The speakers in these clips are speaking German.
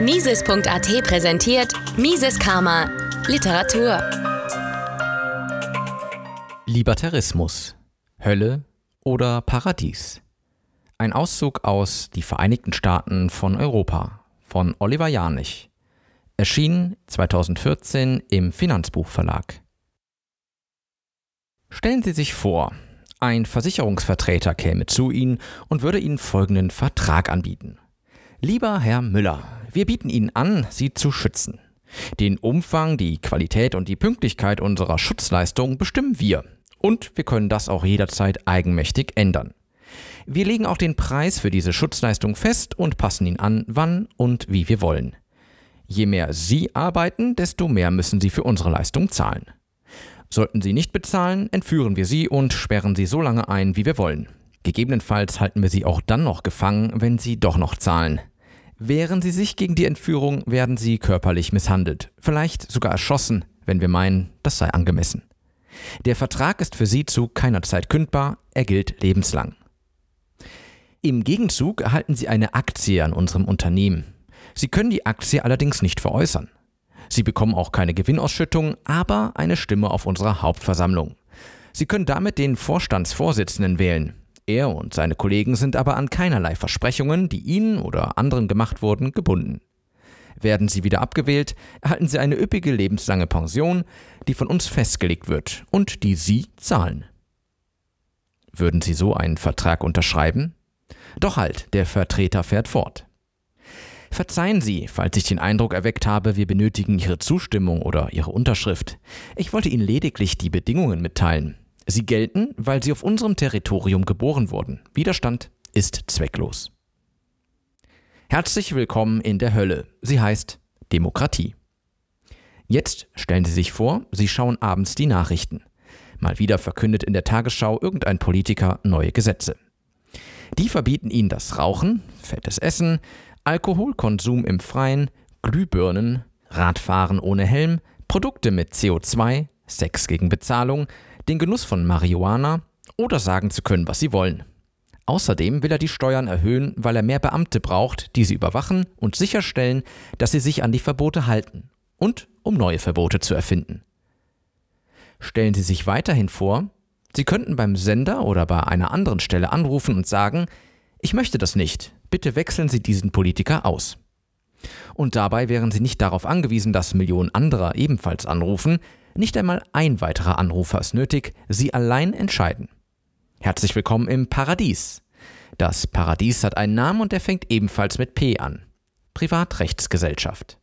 Mises.at präsentiert Mises Karma Literatur. Libertarismus. Hölle oder Paradies. Ein Auszug aus Die Vereinigten Staaten von Europa von Oliver Janich. Erschien 2014 im Finanzbuchverlag. Stellen Sie sich vor, ein Versicherungsvertreter käme zu Ihnen und würde Ihnen folgenden Vertrag anbieten. Lieber Herr Müller, wir bieten Ihnen an, Sie zu schützen. Den Umfang, die Qualität und die Pünktlichkeit unserer Schutzleistung bestimmen wir. Und wir können das auch jederzeit eigenmächtig ändern. Wir legen auch den Preis für diese Schutzleistung fest und passen ihn an, wann und wie wir wollen. Je mehr Sie arbeiten, desto mehr müssen Sie für unsere Leistung zahlen. Sollten Sie nicht bezahlen, entführen wir Sie und sperren Sie so lange ein, wie wir wollen. Gegebenenfalls halten wir Sie auch dann noch gefangen, wenn Sie doch noch zahlen. Wehren Sie sich gegen die Entführung, werden Sie körperlich misshandelt, vielleicht sogar erschossen, wenn wir meinen, das sei angemessen. Der Vertrag ist für Sie zu keiner Zeit kündbar, er gilt lebenslang. Im Gegenzug erhalten Sie eine Aktie an unserem Unternehmen. Sie können die Aktie allerdings nicht veräußern. Sie bekommen auch keine Gewinnausschüttung, aber eine Stimme auf unserer Hauptversammlung. Sie können damit den Vorstandsvorsitzenden wählen. Er und seine Kollegen sind aber an keinerlei Versprechungen, die ihnen oder anderen gemacht wurden, gebunden. Werden sie wieder abgewählt, erhalten sie eine üppige lebenslange Pension, die von uns festgelegt wird und die sie zahlen. Würden Sie so einen Vertrag unterschreiben? Doch halt, der Vertreter fährt fort. Verzeihen Sie, falls ich den Eindruck erweckt habe, wir benötigen Ihre Zustimmung oder Ihre Unterschrift. Ich wollte Ihnen lediglich die Bedingungen mitteilen. Sie gelten, weil Sie auf unserem Territorium geboren wurden. Widerstand ist zwecklos. Herzlich willkommen in der Hölle. Sie heißt Demokratie. Jetzt stellen Sie sich vor, Sie schauen abends die Nachrichten. Mal wieder verkündet in der Tagesschau irgendein Politiker neue Gesetze. Die verbieten Ihnen das Rauchen, fettes Essen, Alkoholkonsum im Freien, Glühbirnen, Radfahren ohne Helm, Produkte mit CO2, Sex gegen Bezahlung, den Genuss von Marihuana oder sagen zu können, was sie wollen. Außerdem will er die Steuern erhöhen, weil er mehr Beamte braucht, die sie überwachen und sicherstellen, dass sie sich an die Verbote halten und um neue Verbote zu erfinden. Stellen Sie sich weiterhin vor, Sie könnten beim Sender oder bei einer anderen Stelle anrufen und sagen, ich möchte das nicht, bitte wechseln Sie diesen Politiker aus. Und dabei wären Sie nicht darauf angewiesen, dass Millionen anderer ebenfalls anrufen, nicht einmal ein weiterer Anrufer ist nötig, Sie allein entscheiden. Herzlich willkommen im Paradies. Das Paradies hat einen Namen und er fängt ebenfalls mit P an. Privatrechtsgesellschaft.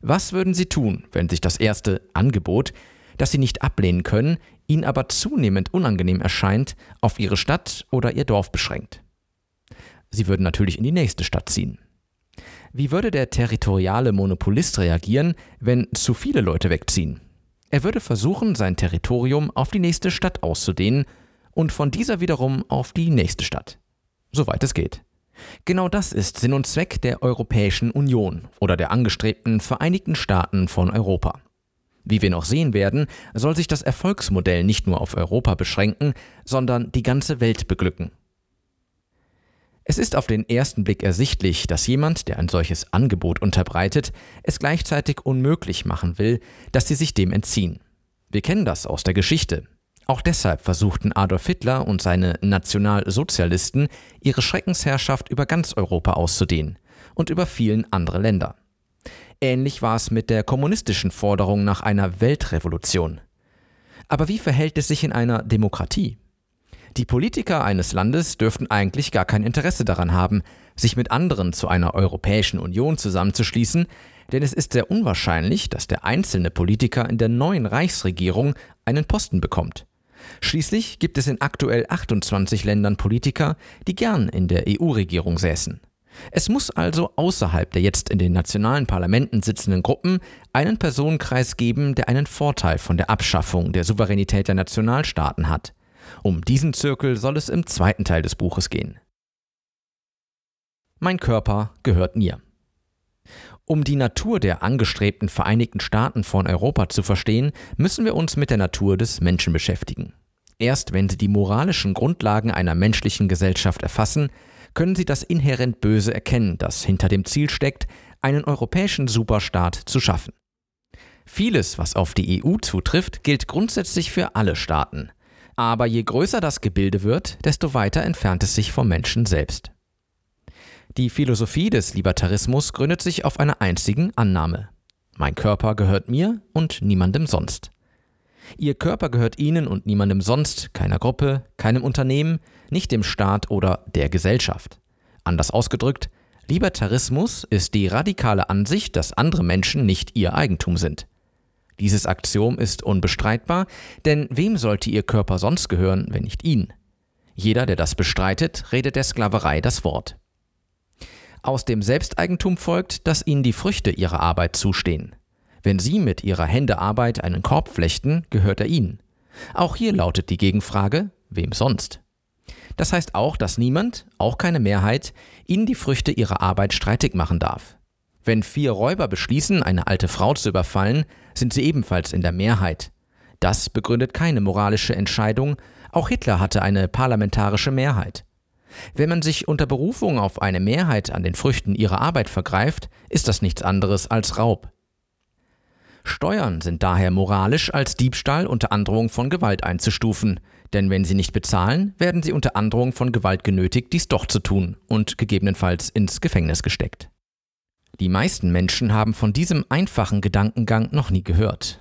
Was würden Sie tun, wenn sich das erste Angebot, das Sie nicht ablehnen können, Ihnen aber zunehmend unangenehm erscheint, auf Ihre Stadt oder Ihr Dorf beschränkt? Sie würden natürlich in die nächste Stadt ziehen. Wie würde der territoriale Monopolist reagieren, wenn zu viele Leute wegziehen? Er würde versuchen, sein Territorium auf die nächste Stadt auszudehnen und von dieser wiederum auf die nächste Stadt. Soweit es geht. Genau das ist Sinn und Zweck der Europäischen Union oder der angestrebten Vereinigten Staaten von Europa. Wie wir noch sehen werden, soll sich das Erfolgsmodell nicht nur auf Europa beschränken, sondern die ganze Welt beglücken. Es ist auf den ersten Blick ersichtlich, dass jemand, der ein solches Angebot unterbreitet, es gleichzeitig unmöglich machen will, dass sie sich dem entziehen. Wir kennen das aus der Geschichte. Auch deshalb versuchten Adolf Hitler und seine Nationalsozialisten, ihre Schreckensherrschaft über ganz Europa auszudehnen und über vielen andere Länder. Ähnlich war es mit der kommunistischen Forderung nach einer Weltrevolution. Aber wie verhält es sich in einer Demokratie? Die Politiker eines Landes dürften eigentlich gar kein Interesse daran haben, sich mit anderen zu einer Europäischen Union zusammenzuschließen, denn es ist sehr unwahrscheinlich, dass der einzelne Politiker in der neuen Reichsregierung einen Posten bekommt. Schließlich gibt es in aktuell 28 Ländern Politiker, die gern in der EU-Regierung säßen. Es muss also außerhalb der jetzt in den nationalen Parlamenten sitzenden Gruppen einen Personenkreis geben, der einen Vorteil von der Abschaffung der Souveränität der Nationalstaaten hat. Um diesen Zirkel soll es im zweiten Teil des Buches gehen. Mein Körper gehört mir. Um die Natur der angestrebten Vereinigten Staaten von Europa zu verstehen, müssen wir uns mit der Natur des Menschen beschäftigen. Erst wenn sie die moralischen Grundlagen einer menschlichen Gesellschaft erfassen, können Sie das inhärent Böse erkennen, das hinter dem Ziel steckt, einen europäischen Superstaat zu schaffen. Vieles, was auf die EU zutrifft, gilt grundsätzlich für alle Staaten. Aber je größer das Gebilde wird, desto weiter entfernt es sich vom Menschen selbst. Die Philosophie des Libertarismus gründet sich auf einer einzigen Annahme. Mein Körper gehört mir und niemandem sonst. Ihr Körper gehört Ihnen und niemandem sonst, keiner Gruppe, keinem Unternehmen, nicht dem Staat oder der Gesellschaft. Anders ausgedrückt, Libertarismus ist die radikale Ansicht, dass andere Menschen nicht ihr Eigentum sind. Dieses Axiom ist unbestreitbar, denn wem sollte Ihr Körper sonst gehören, wenn nicht Ihnen? Jeder, der das bestreitet, redet der Sklaverei das Wort. Aus dem Selbsteigentum folgt, dass Ihnen die Früchte Ihrer Arbeit zustehen. Wenn Sie mit Ihrer Händearbeit einen Korb flechten, gehört er Ihnen. Auch hier lautet die Gegenfrage, wem sonst? Das heißt auch, dass niemand, auch keine Mehrheit, Ihnen die Früchte Ihrer Arbeit streitig machen darf. Wenn vier Räuber beschließen, eine alte Frau zu überfallen, sind sie ebenfalls in der Mehrheit. Das begründet keine moralische Entscheidung, auch Hitler hatte eine parlamentarische Mehrheit. Wenn man sich unter Berufung auf eine Mehrheit an den Früchten ihrer Arbeit vergreift, ist das nichts anderes als Raub. Steuern sind daher moralisch als Diebstahl unter Androhung von Gewalt einzustufen, denn wenn sie nicht bezahlen, werden sie unter Androhung von Gewalt genötigt, dies doch zu tun und gegebenenfalls ins Gefängnis gesteckt. Die meisten Menschen haben von diesem einfachen Gedankengang noch nie gehört.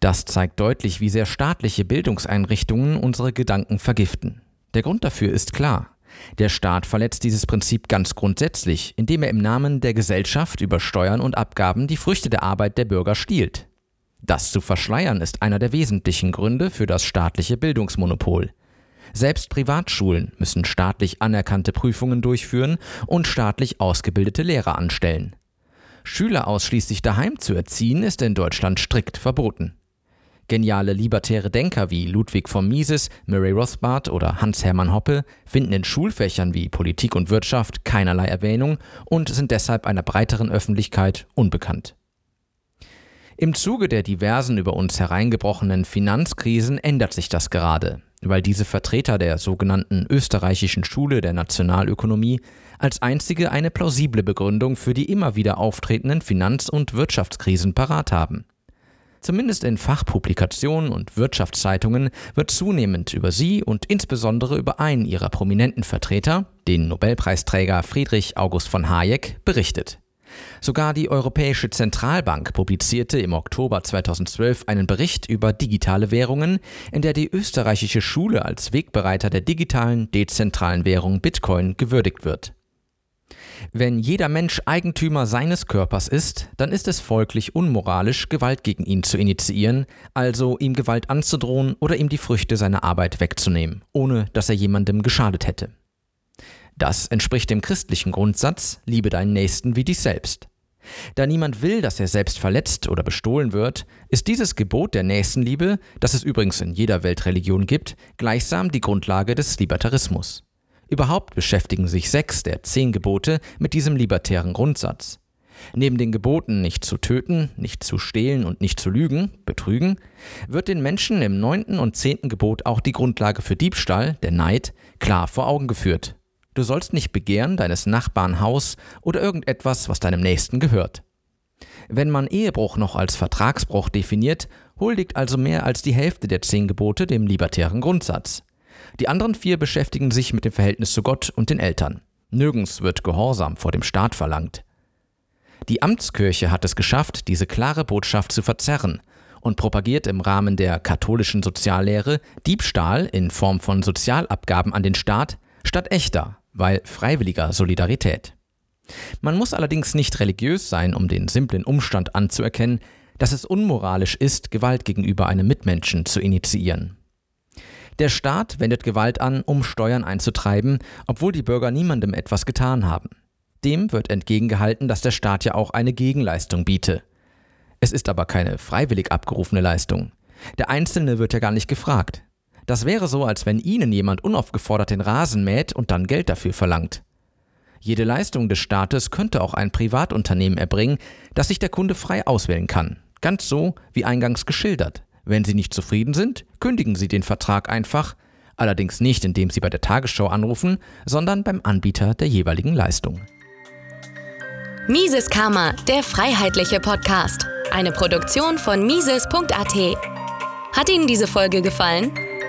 Das zeigt deutlich, wie sehr staatliche Bildungseinrichtungen unsere Gedanken vergiften. Der Grund dafür ist klar. Der Staat verletzt dieses Prinzip ganz grundsätzlich, indem er im Namen der Gesellschaft über Steuern und Abgaben die Früchte der Arbeit der Bürger stiehlt. Das zu verschleiern ist einer der wesentlichen Gründe für das staatliche Bildungsmonopol. Selbst Privatschulen müssen staatlich anerkannte Prüfungen durchführen und staatlich ausgebildete Lehrer anstellen. Schüler ausschließlich daheim zu erziehen, ist in Deutschland strikt verboten. Geniale libertäre Denker wie Ludwig von Mises, Murray Rothbard oder Hans-Hermann Hoppe finden in Schulfächern wie Politik und Wirtschaft keinerlei Erwähnung und sind deshalb einer breiteren Öffentlichkeit unbekannt. Im Zuge der diversen über uns hereingebrochenen Finanzkrisen ändert sich das gerade, weil diese Vertreter der sogenannten österreichischen Schule der Nationalökonomie als einzige eine plausible Begründung für die immer wieder auftretenden Finanz- und Wirtschaftskrisen parat haben. Zumindest in Fachpublikationen und Wirtschaftszeitungen wird zunehmend über sie und insbesondere über einen ihrer prominenten Vertreter, den Nobelpreisträger Friedrich August von Hayek, berichtet. Sogar die Europäische Zentralbank publizierte im Oktober 2012 einen Bericht über digitale Währungen, in der die österreichische Schule als Wegbereiter der digitalen, dezentralen Währung Bitcoin gewürdigt wird. Wenn jeder Mensch Eigentümer seines Körpers ist, dann ist es folglich unmoralisch, Gewalt gegen ihn zu initiieren, also ihm Gewalt anzudrohen oder ihm die Früchte seiner Arbeit wegzunehmen, ohne dass er jemandem geschadet hätte. Das entspricht dem christlichen Grundsatz, liebe deinen Nächsten wie dich selbst. Da niemand will, dass er selbst verletzt oder bestohlen wird, ist dieses Gebot der Nächstenliebe, das es übrigens in jeder Weltreligion gibt, gleichsam die Grundlage des Libertarismus. Überhaupt beschäftigen sich sechs der zehn Gebote mit diesem libertären Grundsatz. Neben den Geboten nicht zu töten, nicht zu stehlen und nicht zu lügen, betrügen, wird den Menschen im neunten und zehnten Gebot auch die Grundlage für Diebstahl, der Neid, klar vor Augen geführt. Du sollst nicht begehren deines Nachbarn Haus oder irgendetwas, was deinem Nächsten gehört. Wenn man Ehebruch noch als Vertragsbruch definiert, huldigt also mehr als die Hälfte der zehn Gebote dem libertären Grundsatz. Die anderen vier beschäftigen sich mit dem Verhältnis zu Gott und den Eltern. Nirgends wird Gehorsam vor dem Staat verlangt. Die Amtskirche hat es geschafft, diese klare Botschaft zu verzerren und propagiert im Rahmen der katholischen Soziallehre Diebstahl in Form von Sozialabgaben an den Staat statt echter, weil freiwilliger Solidarität. Man muss allerdings nicht religiös sein, um den simplen Umstand anzuerkennen, dass es unmoralisch ist, Gewalt gegenüber einem Mitmenschen zu initiieren. Der Staat wendet Gewalt an, um Steuern einzutreiben, obwohl die Bürger niemandem etwas getan haben. Dem wird entgegengehalten, dass der Staat ja auch eine Gegenleistung biete. Es ist aber keine freiwillig abgerufene Leistung. Der Einzelne wird ja gar nicht gefragt. Das wäre so, als wenn Ihnen jemand unaufgefordert den Rasen mäht und dann Geld dafür verlangt. Jede Leistung des Staates könnte auch ein Privatunternehmen erbringen, das sich der Kunde frei auswählen kann. Ganz so wie eingangs geschildert. Wenn Sie nicht zufrieden sind, kündigen Sie den Vertrag einfach, Allerdings nicht, indem Sie bei der Tagesschau anrufen, sondern beim Anbieter der jeweiligen Leistung. Mises Karma, der freiheitliche Podcast. Eine Produktion von Mises.at. Hat Ihnen diese Folge gefallen?